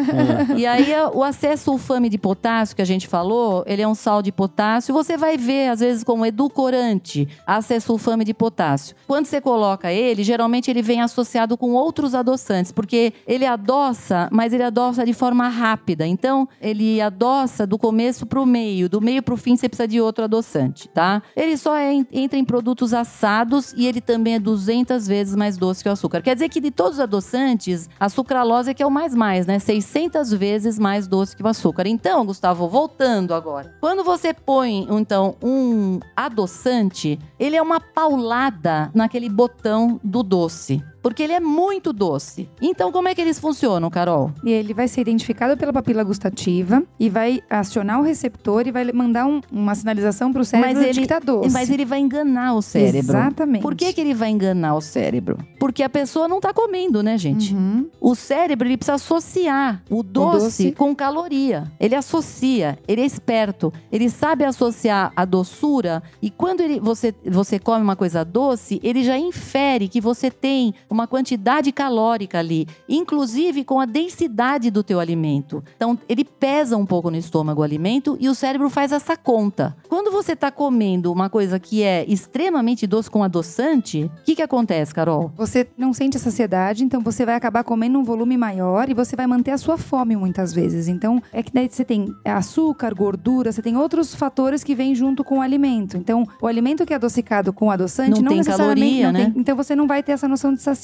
Speaker 3: e aí, o acesulfame de potássio que a gente falou, ele é um sal de potássio. Você vai ver, às vezes, como edulcorante, acesulfame de potássio. Quando você coloca ele, geralmente ele vem associado com outros adoçantes, porque ele adoça, mas ele adoça de forma rápida. Então, ele adoça do começo pro meio, do meio pro fim você precisa de outro adoçante, tá? Ele só é entra em produtos assados e ele também é 200 vezes mais doce que o açúcar. Quer dizer que de todos os adoçantes, a sucralose é que é o mais mais, né? 600 vezes mais doce que o açúcar. Então, Gustavo, voltando agora. Quando você põe, então, um adoçante, ele é uma paulada naquele botão do doce. Porque ele é muito doce. Então, como é que eles funcionam, Carol?
Speaker 2: Ele vai ser identificado pela papila gustativa e vai acionar o receptor e vai mandar um- uma sinalização para o cérebro
Speaker 3: Mas
Speaker 2: de
Speaker 3: ele-
Speaker 2: que tá doce.
Speaker 3: Mas ele vai enganar o cérebro.
Speaker 2: Exatamente.
Speaker 3: Por que, que ele vai enganar o cérebro? Porque a pessoa não tá comendo, né, gente?
Speaker 2: Uhum.
Speaker 3: O cérebro ele precisa associar o doce,
Speaker 2: doce.
Speaker 3: com caloria. Ele associa, ele é esperto, ele sabe associar a doçura e quando ele, você, você come uma coisa doce, ele já infere que você tem uma quantidade calórica ali, inclusive com a densidade do teu alimento. Então ele pesa um pouco no estômago o alimento e o cérebro faz essa conta. Quando você está comendo uma coisa que é extremamente doce com adoçante, o que que acontece, Carol?
Speaker 2: Você não sente a saciedade, então você vai acabar comendo um volume maior e você vai manter a sua fome muitas vezes. Então, é que daí você tem açúcar, gordura, você tem outros fatores que vêm junto com o alimento. Então, o alimento que é adocicado com adoçante
Speaker 3: Não
Speaker 2: não,
Speaker 3: tem
Speaker 2: necessariamente
Speaker 3: caloria,
Speaker 2: não
Speaker 3: né?
Speaker 2: tem. Então você não vai ter essa noção de saciedade.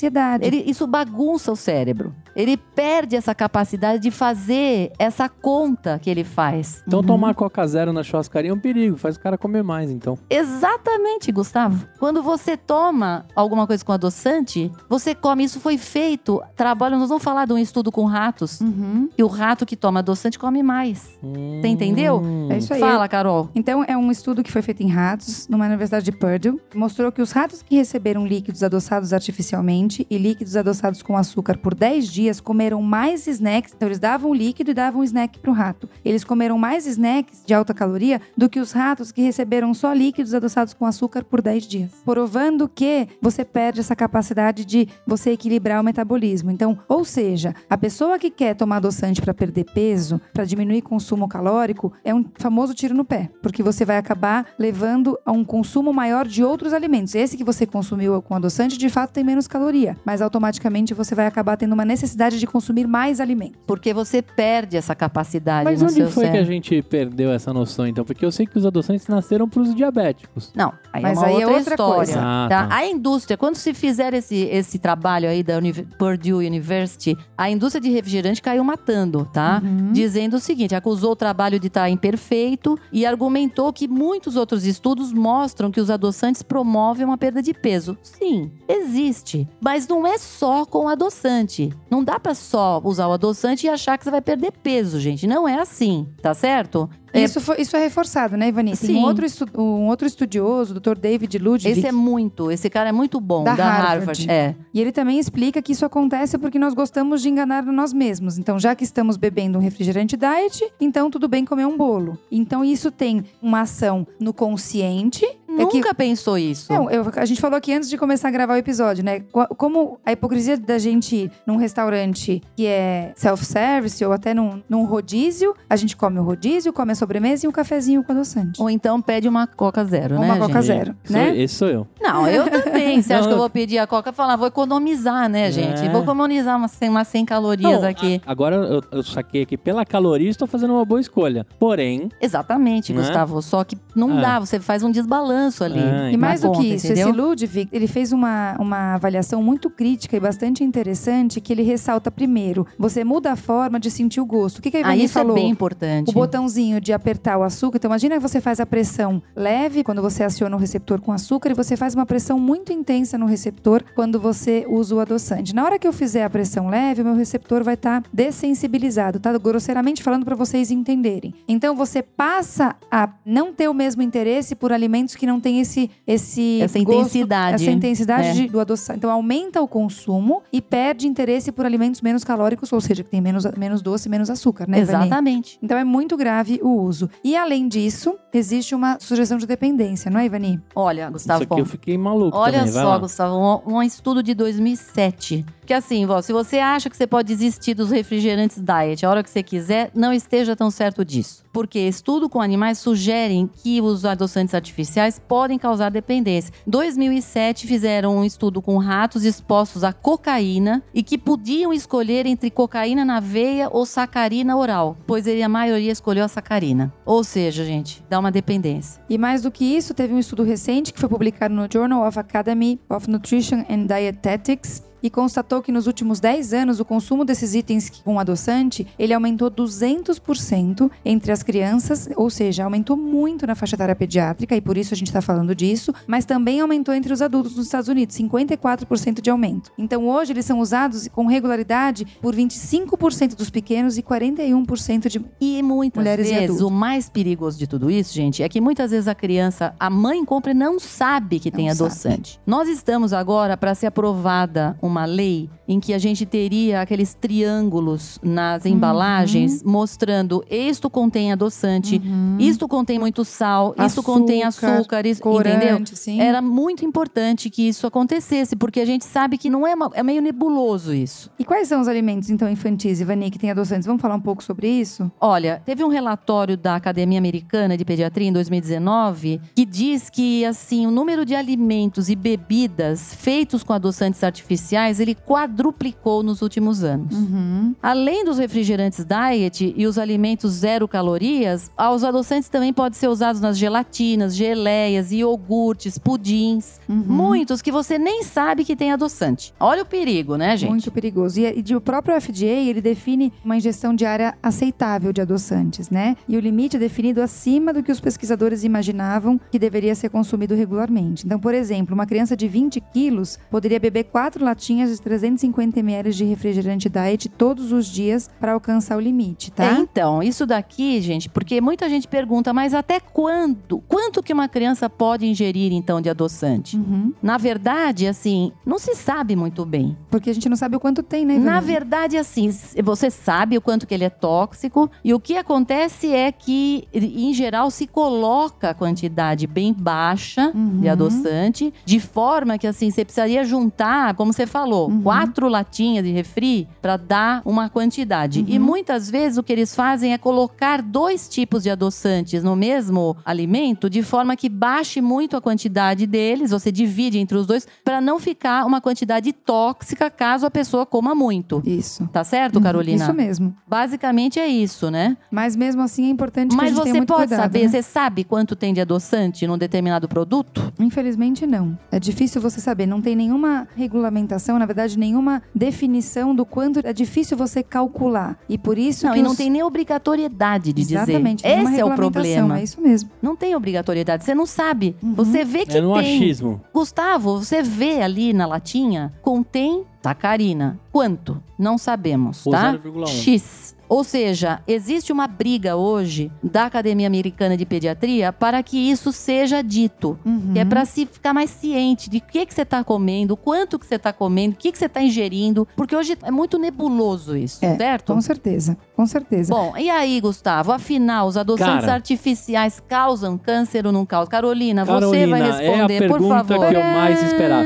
Speaker 3: Ele- isso bagunça o cérebro. Ele perde essa capacidade de fazer essa conta que ele faz.
Speaker 1: Então tomar Coca Zero na churrascaria é um perigo, faz o cara comer mais, então.
Speaker 3: Exatamente, Gustavo. Quando você toma alguma coisa com adoçante, você come. Isso foi feito. Trabalho, nós vamos falar de um estudo com ratos.
Speaker 2: Uhum.
Speaker 3: E o rato que toma adoçante come mais. Você entendeu?
Speaker 1: Hum.
Speaker 2: É isso aí.
Speaker 3: Fala, Carol.
Speaker 2: Então, é um estudo que foi feito em ratos, numa universidade de Purdue, que mostrou que os ratos que receberam líquidos adoçados artificialmente e líquidos adoçados com açúcar por 10 dias comeram mais snacks. Então, eles davam líquido e davam snack para o rato. Eles comeram mais snacks de alta caloria do que os ratos que receberam só líquidos adoçados com açúcar por 10 dias. Provando que você perde essa capacidade de você equilibrar o metabolismo. Então, ou seja, a pessoa que quer tomar adoçante para perder peso, para diminuir consumo calórico, é um famoso tiro no pé, porque você vai acabar levando a um consumo maior de outros alimentos. Esse que você consumiu com adoçante, de fato, tem menos caloria, mas automaticamente você vai acabar tendo uma necessidade de consumir mais alimentos.
Speaker 3: Porque você perde essa capacidade
Speaker 1: Mas
Speaker 3: no
Speaker 1: onde
Speaker 3: seu
Speaker 1: foi que a
Speaker 3: cérebro.
Speaker 1: gente perdeu essa noção, então? Porque eu sei que os adoçantes nasceram pros diabéticos.
Speaker 3: Não, aí
Speaker 2: Mas
Speaker 3: é uma
Speaker 2: aí é
Speaker 3: outra,
Speaker 2: outra
Speaker 3: história.
Speaker 2: coisa.
Speaker 1: Ah,
Speaker 3: tá?
Speaker 1: tá.
Speaker 3: A indústria, quando se fizer esse, esse trabalho aí da Uni- Purdue University, a indústria de refrigerante caiu matando, tá?
Speaker 2: Uhum.
Speaker 3: Dizendo o seguinte, acusou o trabalho de estar imperfeito e argumentou que muitos outros estudos mostram que os adoçantes promovem uma perda de peso. Sim, existe, mas não é só com adoçante. Não dá pra só usar o adoçante e achar que você vai perder peso, gente. Não é assim, tá certo? É,
Speaker 2: Isso, foi- isso é reforçado, né, Ivani? Tem
Speaker 3: Sim.
Speaker 2: um outro, estu- um outro estudioso, o Dr. David Ludwig,
Speaker 3: esse é muito, esse cara é muito bom,
Speaker 2: Da
Speaker 3: da,
Speaker 2: Harvard.
Speaker 3: Harvard. É.
Speaker 2: E ele também explica que isso acontece porque nós gostamos de enganar nós mesmos. Então, já que estamos bebendo um refrigerante diet, então tudo bem comer um bolo. Então, isso tem uma ação no consciente. É que
Speaker 3: Nunca pensou isso.
Speaker 2: Não, eu- a gente falou aqui antes de começar a gravar o episódio, né? Como a hipocrisia da gente ir num restaurante que é self-service ou até num, num rodízio, a gente come o rodízio, come a sobremesa e um cafezinho com adoçante.
Speaker 3: Ou então pede uma Coca Zero,
Speaker 2: Ou
Speaker 3: né,
Speaker 2: uma Coca
Speaker 3: gente?
Speaker 2: Zero,
Speaker 1: Sou-
Speaker 2: né?
Speaker 1: Esse sou eu.
Speaker 3: Não, eu também. Você acha
Speaker 1: Não,
Speaker 3: que eu vou pedir a Coca e falar, vou economizar, né, gente?
Speaker 1: É.
Speaker 3: Vou economizar umas 100, umas 100 calorias
Speaker 1: Não,
Speaker 3: aqui.
Speaker 1: a- agora eu, eu saquei aqui pela caloria, estou fazendo uma boa escolha. Porém,
Speaker 3: Exatamente,
Speaker 1: Né?
Speaker 3: Gustavo. Só que não
Speaker 1: É.
Speaker 3: dá, você faz um desbalanço ali.
Speaker 1: É,
Speaker 2: E mais do
Speaker 3: conta,
Speaker 2: que isso,
Speaker 3: entendeu?
Speaker 2: esse Ludwig, ele fez uma, uma avaliação muito crítica e bastante interessante, que ele ressalta primeiro, você muda a forma de sentir o gosto. O que, que a
Speaker 3: Ah,
Speaker 2: Ivani
Speaker 3: isso
Speaker 2: falou?
Speaker 3: é bem importante.
Speaker 2: O botãozinho de apertar o açúcar. Então, imagina que você faz a pressão leve quando você aciona o receptor com açúcar e você faz uma pressão muito intensa no receptor quando você usa o adoçante. Na hora que eu fizer a pressão leve, o meu receptor vai estar dessensibilizado, tá? Grosseiramente falando para vocês entenderem. Então você passa a não ter o mesmo interesse por alimentos que não têm esse esse
Speaker 3: Essa
Speaker 2: gosto-
Speaker 3: intensidade.
Speaker 2: essa intensidade
Speaker 3: É.
Speaker 2: de- do adoçante. Então aumenta o consumo e perde interesse por alimentos menos calóricos, ou seja, que tem menos menos doce, menos açúcar, né?
Speaker 3: Exatamente.
Speaker 2: Então é muito grave o uso. E além disso, existe uma sugestão de dependência, não é, Ivani?
Speaker 3: Olha, Gustavo,
Speaker 1: Isso aqui eu fiquei maluco
Speaker 3: Olha
Speaker 1: também,
Speaker 3: só. Gustavo, um, um estudo de 2007. Que assim, ó, se você acha que você pode desistir dos refrigerantes diet a hora que você quiser, não esteja tão certo disso. Porque estudo com animais sugerem que os adoçantes artificiais podem causar dependência. 2007 fizeram um estudo com ratos expostos à cocaína e que podiam escolher entre cocaína na veia ou sacarina oral, pois a maioria escolheu a sacarina. Ou seja, gente, dá uma dependência.
Speaker 2: E mais do que isso, teve um estudo recente que foi publicado no Journal of Academy of Nutrition and Dietetics e constatou que nos últimos 10 anos o consumo desses itens com adoçante, ele aumentou 200% entre as crianças, ou seja, aumentou muito na faixa etária pediátrica e por isso a gente está falando disso, mas também aumentou entre os adultos nos Estados Unidos, 54% de aumento. Então hoje eles são usados com regularidade por 25% dos pequenos e 41% de
Speaker 3: E muitas
Speaker 2: Mulheres e
Speaker 3: vezes,
Speaker 2: adultos.
Speaker 3: o mais perigoso de tudo isso, gente, é que muitas vezes a criança, a mãe compra e não sabe que tem
Speaker 2: Não sabe.
Speaker 3: adoçante. Nós estamos agora para ser aprovada uma lei em que a gente teria aqueles triângulos nas
Speaker 2: Uhum.
Speaker 3: embalagens mostrando isto contém adoçante, isto contém muito sal, isto contém
Speaker 2: Açúcar,
Speaker 3: açúcar, isso, entendeu?
Speaker 2: corante, sim.
Speaker 3: Era muito importante que isso acontecesse, porque a gente sabe que não é, uma- é meio nebuloso isso.
Speaker 2: E quais são os alimentos, então, infantis, Ivani, que tem adoçantes? Vamos falar um pouco sobre isso?
Speaker 3: Olha, teve um relatório da Academia Americana de Pediatria em 2019 que diz que assim o número de alimentos e bebidas feitos com adoçantes artificiais ele quadruplicou nos últimos anos.
Speaker 2: Uhum.
Speaker 3: Além dos refrigerantes diet e os alimentos zero calorias, os adoçantes também podem ser usados nas gelatinas, geleias, iogurtes, pudins,
Speaker 2: Uhum.
Speaker 3: muitos que você nem sabe que tem adoçante. Olha o perigo, né, gente?
Speaker 2: Muito perigoso. E, e o próprio FDA, ele define uma ingestão diária aceitável de adoçantes, né? E o limite é definido acima do que os pesquisadores imaginavam que deveria ser consumido regularmente. Então, por exemplo, uma criança de 20 quilos poderia beber quatro latinhas de 350 ml de refrigerante diet todos os dias para alcançar o limite, tá?
Speaker 3: É, então, isso daqui, gente, porque muita gente pergunta, mas até quando? Quanto que uma criança pode ingerir, então, de adoçante?
Speaker 2: Uhum.
Speaker 3: Na verdade, assim, não se sabe muito bem.
Speaker 2: Porque a gente não sabe o quanto tem, né,
Speaker 3: Na verdade, assim, você sabe o quanto que ele é tóxico e o que acontece é que, em geral, se coloca a quantidade bem baixa
Speaker 2: Uhum.
Speaker 3: de adoçante, de forma que, assim, você precisaria juntar, como você falou,
Speaker 2: Uhum.
Speaker 3: quatro latinhas de refri para dar uma quantidade. E
Speaker 2: Uhum.
Speaker 3: muitas vezes o que eles fazem é colocar dois tipos de adoçantes no mesmo alimento, de forma que baixe muito a quantidade deles, você divide entre os dois, para não ficar uma quantidade tóxica caso a pessoa coma muito.
Speaker 2: Isso.
Speaker 3: Tá certo, Carolina?
Speaker 2: Isso mesmo.
Speaker 3: Basicamente é isso, né?
Speaker 2: Mas mesmo assim é importante que a
Speaker 3: Mas
Speaker 2: gente
Speaker 3: você pode
Speaker 2: cuidado,
Speaker 3: saber,
Speaker 2: né?
Speaker 3: você sabe quanto tem de adoçante num determinado produto?
Speaker 2: Infelizmente não. É difícil você saber. Não tem nenhuma regulamentação, na verdade, nenhuma definição do quanto é difícil você calcular. E por isso
Speaker 3: Não,
Speaker 2: que
Speaker 3: e não
Speaker 2: os-
Speaker 3: tem nem obrigatoriedade de
Speaker 2: Exatamente,
Speaker 3: dizer.
Speaker 2: nenhuma
Speaker 3: Esse é o problema.
Speaker 2: É isso mesmo.
Speaker 3: Não tem obrigatoriedade, você não sabe.
Speaker 2: Uhum.
Speaker 3: Você vê que
Speaker 1: É no
Speaker 3: tem.
Speaker 1: achismo.
Speaker 3: Gustavo, você vê ali na latinha, contém sacarina. Quanto? Não sabemos, tá?
Speaker 1: 0,1.
Speaker 3: X. Ou seja, existe uma briga hoje da Academia Americana de Pediatria para que isso seja dito.
Speaker 2: Uhum.
Speaker 3: Que é para se ficar mais ciente de o que, que você está comendo, quanto que você está comendo, o que, que você está ingerindo. Porque hoje é muito nebuloso isso,
Speaker 2: É,
Speaker 3: certo?
Speaker 2: Com certeza, com certeza.
Speaker 3: Bom, e aí, Gustavo? Afinal, os adoçantes
Speaker 1: Cara.
Speaker 3: artificiais causam câncer ou não causam? Carolina, você
Speaker 1: Carolina,
Speaker 3: vai
Speaker 1: é a
Speaker 3: responder, por
Speaker 1: pergunta
Speaker 3: favor.
Speaker 1: que eu mais esperava.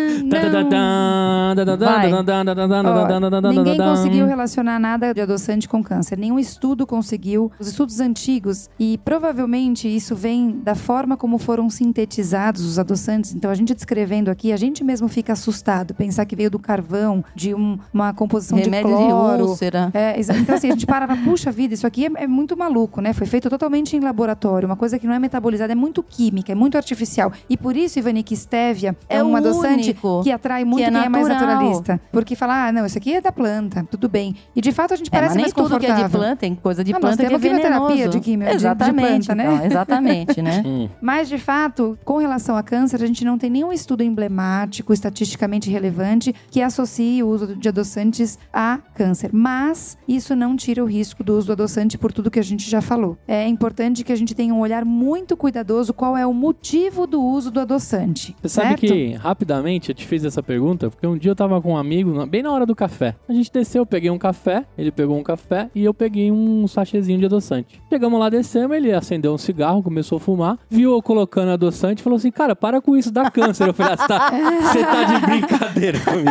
Speaker 2: Ó, ninguém conseguiu relacionar nada de adoçante com câncer. Nenhum estudo conseguiu. Os estudos antigos, e provavelmente isso vem da forma como foram sintetizados os adoçantes. Então, a gente descrevendo aqui, a gente mesmo fica assustado. Pensar que veio do carvão, de um- uma composição
Speaker 3: Remédio
Speaker 2: de
Speaker 3: de
Speaker 2: cloro.
Speaker 3: úlcera.
Speaker 2: É, então assim, a gente para, puxa vida, isso aqui é, é muito maluco, né? Foi feito totalmente em laboratório, uma coisa que não é metabolizada, é muito química, é muito artificial. E por isso, Ivani, que stevia é,
Speaker 3: É
Speaker 2: um adoçante
Speaker 3: único
Speaker 2: que atrai muito
Speaker 3: que é
Speaker 2: quem é mais
Speaker 3: natural.
Speaker 2: naturalista. Porque fala, ah, não, isso aqui é da planta, tudo bem. E de fato a gente
Speaker 3: É,
Speaker 2: parece mais
Speaker 3: é de planta, tem coisa de
Speaker 2: nós
Speaker 3: planta que é
Speaker 2: temos quimioterapia de quimio- de- de
Speaker 3: exatamente,
Speaker 2: planta, né?
Speaker 3: então, exatamente, né?
Speaker 2: Mas, de fato, com relação a câncer, a gente não tem nenhum estudo emblemático, estatisticamente relevante, que associe o uso de adoçantes a câncer. Mas isso não tira o risco do uso do adoçante por tudo que a gente já falou. É importante que a gente tenha um olhar muito cuidadoso qual é o motivo do uso do adoçante.
Speaker 1: Você sabe
Speaker 2: certo?
Speaker 1: que, rapidamente, eu te fiz essa pergunta, porque um dia eu tava com um amigo, bem na hora do café. A gente desceu, eu peguei um café, ele pegou um café e eu peguei um sachêzinho de adoçante. Chegamos lá, descemos, ele acendeu um cigarro, começou a fumar, viu eu colocando adoçante e falou assim: Cara, para com isso, dá câncer. Eu falei: ah, Você tá, tá de brincadeira comigo.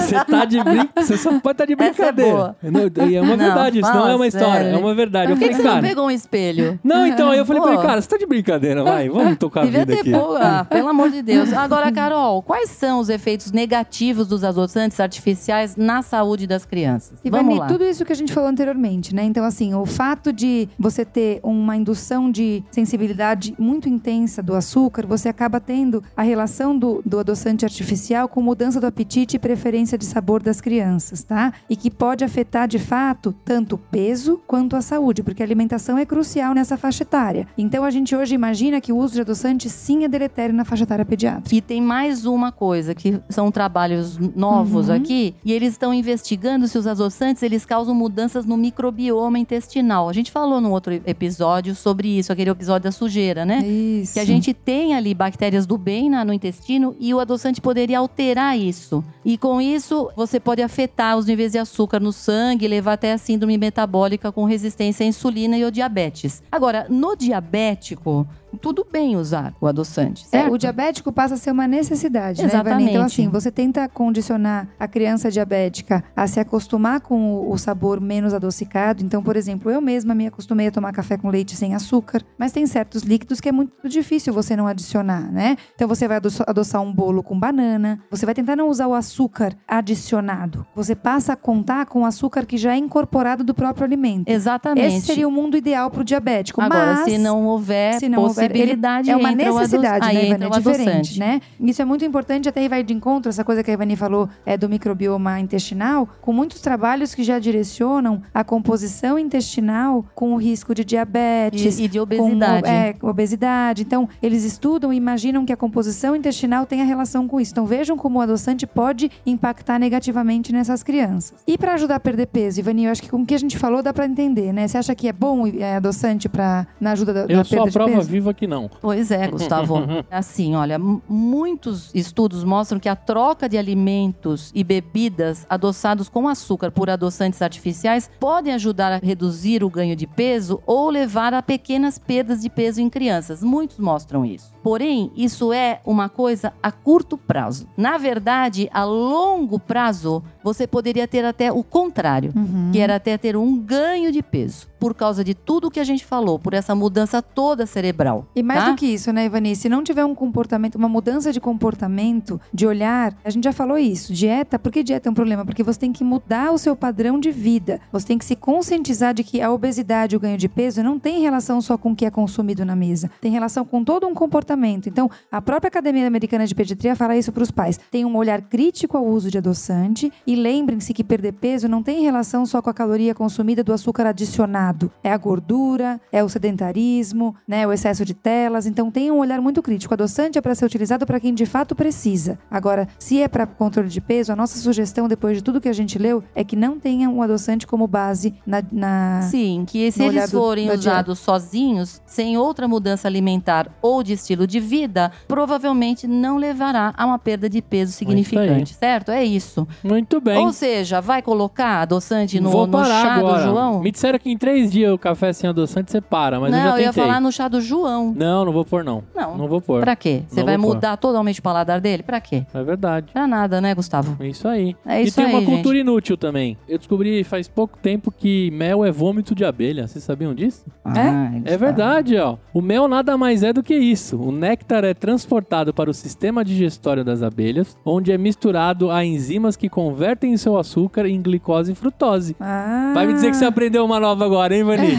Speaker 1: Você tá de brincadeira. Você só pode estar de
Speaker 3: Essa é
Speaker 1: brincadeira.
Speaker 3: boa.
Speaker 1: Não, e é uma
Speaker 3: Não,
Speaker 1: verdade, isso não é uma história,
Speaker 3: sério.
Speaker 1: é uma verdade. Eu
Speaker 3: Por que, que
Speaker 1: falei,
Speaker 3: você não pegou um espelho?
Speaker 1: Não, então, aí eu falei pra ele,
Speaker 3: Pô.
Speaker 1: cara, você tá de brincadeira, vai, vamos tocar a
Speaker 3: Devia
Speaker 1: vida
Speaker 3: ter
Speaker 1: aqui.
Speaker 3: boa, ah, pelo amor de Deus. Agora, Carol, quais são os efeitos negativos dos adoçantes artificiais na saúde das crianças?
Speaker 2: Ivani,
Speaker 3: Vamos lá.
Speaker 2: tudo isso que a gente falou anteriormente, né? Então, assim, o fato de você ter uma indução de sensibilidade muito intensa do açúcar, você acaba tendo a relação do, do adoçante artificial com mudança do apetite e preferência de sabor das crianças, tá? E que pode afetar, de fato, tanto o peso quanto a saúde, porque a alimentação é crucial nessa faixa etária. Então, a gente hoje imagina que o uso de adoçante sim é deletério na faixa etária pediátrica.
Speaker 3: E tem mais uma coisa, que são trabalhos novos
Speaker 2: Uhum.
Speaker 3: aqui, e eles estão investigando se os adoçantes eles causam mudanças no microbioma intestinal. A gente falou num outro episódio sobre isso, aquele episódio da sujeira, né?
Speaker 2: Isso.
Speaker 3: Que a gente tem ali bactérias do bem na- no intestino e o adoçante poderia alterar isso. E com isso, você pode afetar os níveis de açúcar no sangue levar até a síndrome metabólica com resistência à insulina e ao diabetes. Agora, no diabético, tudo bem usar o adoçante,
Speaker 2: É,
Speaker 3: certo?
Speaker 2: o diabético passa a ser uma necessidade, né? Então,
Speaker 3: Exatamente.
Speaker 2: assim, você tenta condicionar a criança diabética a se acostumar com o, sabor menos adocicado. Então, por exemplo, eu mesma me acostumei a tomar café com leite sem açúcar, mas tem certos líquidos que é muito difícil você não adicionar, né? Então, você vai adoçar, um bolo com banana, você vai tentar não usar o açúcar adicionado. Você passa a contar com o açúcar que já é incorporado do próprio alimento.
Speaker 3: Exatamente.
Speaker 2: Esse seria o mundo ideal para o diabético.
Speaker 3: Agora,
Speaker 2: mas...
Speaker 3: se não houver
Speaker 2: se não houver,
Speaker 3: possibilidade,
Speaker 2: é uma necessidade, né,
Speaker 3: entra
Speaker 2: Ivani? É diferente, né? Isso é muito importante, até aí vai de encontro, essa coisa que a Ivani falou é do microbioma intestinal, com muitos trabalhos que já direcionam a composição intestinal com o risco de diabetes.
Speaker 3: E, e de
Speaker 2: com
Speaker 3: obesidade.
Speaker 2: é, obesidade. Então, eles estudam e imaginam que a composição intestinal tem a relação com isso. Então, vejam como o adoçante pode impactar negativamente nessas crianças. E para ajudar a perder peso, Ivani, eu acho que com o que a gente falou dá para entender, né? Você acha que é bom é, adoçante para na ajuda da, da
Speaker 1: Eu sou
Speaker 2: perda
Speaker 1: a
Speaker 2: de
Speaker 1: prova
Speaker 2: peso?
Speaker 1: Que não.
Speaker 3: Pois é, Gustavo. assim, olha, muitos estudos mostram que a troca de alimentos e bebidas adoçados com açúcar por adoçantes artificiais podem ajudar a reduzir o ganho de peso ou levar a pequenas perdas de peso em crianças. Muitos mostram isso. Porém, isso é uma coisa a curto prazo. Na verdade, a longo prazo, você poderia ter até o contrário
Speaker 2: Uhum.
Speaker 3: que era até ter um ganho de peso, por causa de tudo que a gente falou, por essa mudança toda cerebral.
Speaker 2: E mais
Speaker 3: tá?
Speaker 2: do que isso, né, Ivani? Se não tiver um comportamento, uma mudança de comportamento, de olhar, a gente já falou isso. Dieta, por que dieta é um problema? Porque você tem que mudar o seu padrão de vida. Você tem que se conscientizar de que a obesidade e o ganho de peso não tem relação só com o que é consumido na mesa. Tem relação com todo um comportamento. Então, a própria Academia Americana de Pediatria fala isso para os pais. Tem um olhar crítico ao uso de adoçante e lembrem-se que perder peso não tem relação só com a caloria consumida do açúcar adicionado. É a gordura, é o sedentarismo, né, o excesso de telas. Então tem um olhar muito crítico. O adoçante é para ser utilizado para quem de fato precisa. Agora, se é para controle de peso, a nossa sugestão depois de tudo que a gente leu é que não tenha um adoçante como base na, na-
Speaker 3: Sim, que se eles forem usados sozinhos, sem outra mudança alimentar ou de estilo de vida, provavelmente não levará a uma perda de peso significante, certo? É isso.
Speaker 1: Muito bem.
Speaker 3: Ou seja, vai colocar adoçante no,
Speaker 1: Vou
Speaker 3: no chá
Speaker 1: agora.
Speaker 3: do João?
Speaker 1: Me disseram que em três dias o café sem adoçante você para, mas
Speaker 3: não,
Speaker 1: eu já tentei.
Speaker 3: ia falar no chá do João.
Speaker 1: Não, não vou pôr não.
Speaker 3: Não.
Speaker 1: Não vou pôr.
Speaker 3: Pra quê? Você
Speaker 1: Não
Speaker 3: vai
Speaker 1: vou pôr.
Speaker 3: mudar totalmente o paladar dele? Pra quê?
Speaker 1: É verdade.
Speaker 3: Pra nada, né, Gustavo?
Speaker 1: É isso aí.
Speaker 3: É
Speaker 1: e
Speaker 3: isso
Speaker 1: tem
Speaker 3: aí,
Speaker 1: uma
Speaker 3: gente.
Speaker 1: cultura inútil também. Eu descobri faz pouco tempo que mel é vômito de abelha. Vocês sabiam disso?
Speaker 3: Ai,
Speaker 1: É
Speaker 3: Gustavo.
Speaker 1: verdade, ó. O mel nada mais é do que isso. O néctar é transportado para o sistema digestório das abelhas, onde é misturado a enzimas que convertem seu açúcar em glicose e frutose.
Speaker 2: Ah.
Speaker 1: Vai me dizer que você aprendeu uma nova agora, hein, Vani?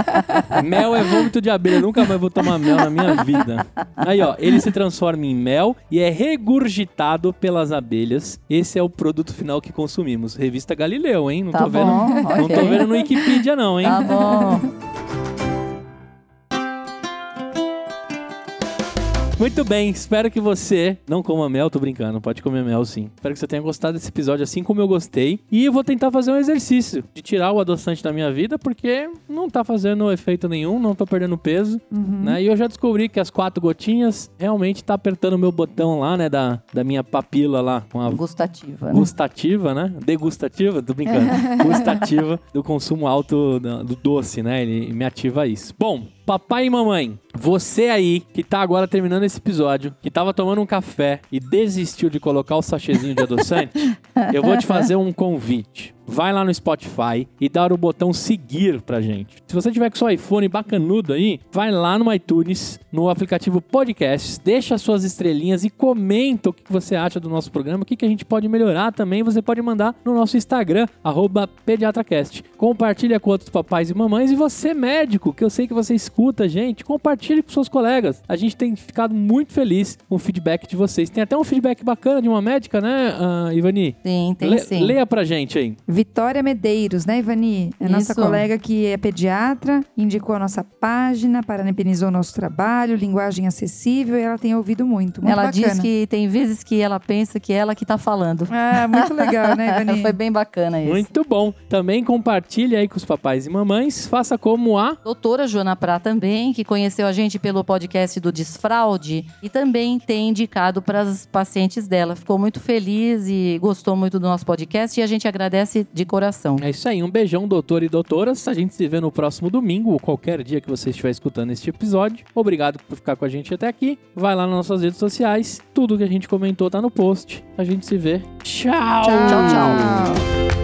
Speaker 1: mel é vômito de abelha. Eu nunca mais vou tomar mel na minha vida. Aí, ó, ele se transforma em mel e é regurgitado pelas abelhas. Esse é o produto final que consumimos. Revista Galileu, hein? Não
Speaker 3: Tá
Speaker 1: tô vendo.
Speaker 3: bom,
Speaker 1: Não tô vendo no Wikipedia, não, hein?
Speaker 3: Tá bom.
Speaker 1: Muito bem, espero que você não coma mel, tô brincando, pode comer mel sim. Espero que você tenha gostado desse episódio assim como eu gostei. E eu vou tentar fazer um exercício de tirar o adoçante da minha vida, porque não tá fazendo efeito nenhum, não tô perdendo peso, né? E eu já descobri que as quatro gotinhas realmente tá apertando o meu botão lá, né, da, da minha papila lá, com a
Speaker 3: Gustativa.
Speaker 1: gustativa, né? Degustativa, tô brincando. gustativa do consumo alto da- do doce, né? Ele me ativa isso. Bom, papai e mamãe, você aí que tá agora terminando esse episódio, que tava tomando um café e desistiu de colocar o sachêzinho de adoçante, eu vou te fazer um convite. Vai lá no Spotify e dá o botão seguir pra gente. Se você tiver com seu iPhone bacanudo aí, vai lá no iTunes, no aplicativo Podcasts, deixa suas estrelinhas e comenta o que você acha do nosso programa, o que a gente pode melhorar também. Você pode mandar no nosso Instagram, PediatraCast. Compartilha com outros papais e mamães. E você, médico, que eu sei que você escuta a gente, compartilhe com seus colegas. A gente tem ficado muito feliz com o feedback de vocês. Tem até um feedback bacana de uma médica, né, ah, Ivani?
Speaker 3: Sim, tem
Speaker 1: Le-
Speaker 3: sim.
Speaker 1: Leia pra gente aí.
Speaker 2: Vitória Medeiros, né, Ivani? É nossa
Speaker 3: Isso.
Speaker 2: colega que é pediatra, indicou a nossa página, parabenizou o nosso trabalho, linguagem acessível e ela tem ouvido muito. muito
Speaker 3: ela
Speaker 2: bacana.
Speaker 3: diz que tem vezes que ela pensa que ela que tá falando.
Speaker 2: Ah, muito legal, né, Ivani?
Speaker 3: Foi bem bacana isso.
Speaker 1: Muito bom. Também compartilhe aí com os papais e mamães. Faça como a
Speaker 3: Doutora Joana Prá também, que conheceu a gente pelo podcast do Desfraude e também tem indicado para as pacientes dela. Ficou muito feliz e gostou muito do nosso podcast e a gente agradece de coração.
Speaker 1: É isso aí, um beijão, doutor e doutoras. A gente se vê no próximo domingo, ou qualquer dia que você estiver escutando este episódio. Obrigado por ficar com a gente até aqui. Vai lá nas nossas redes sociais. Tudo que a gente comentou tá no post. A gente se vê. Tchau!
Speaker 2: Tchau, tchau.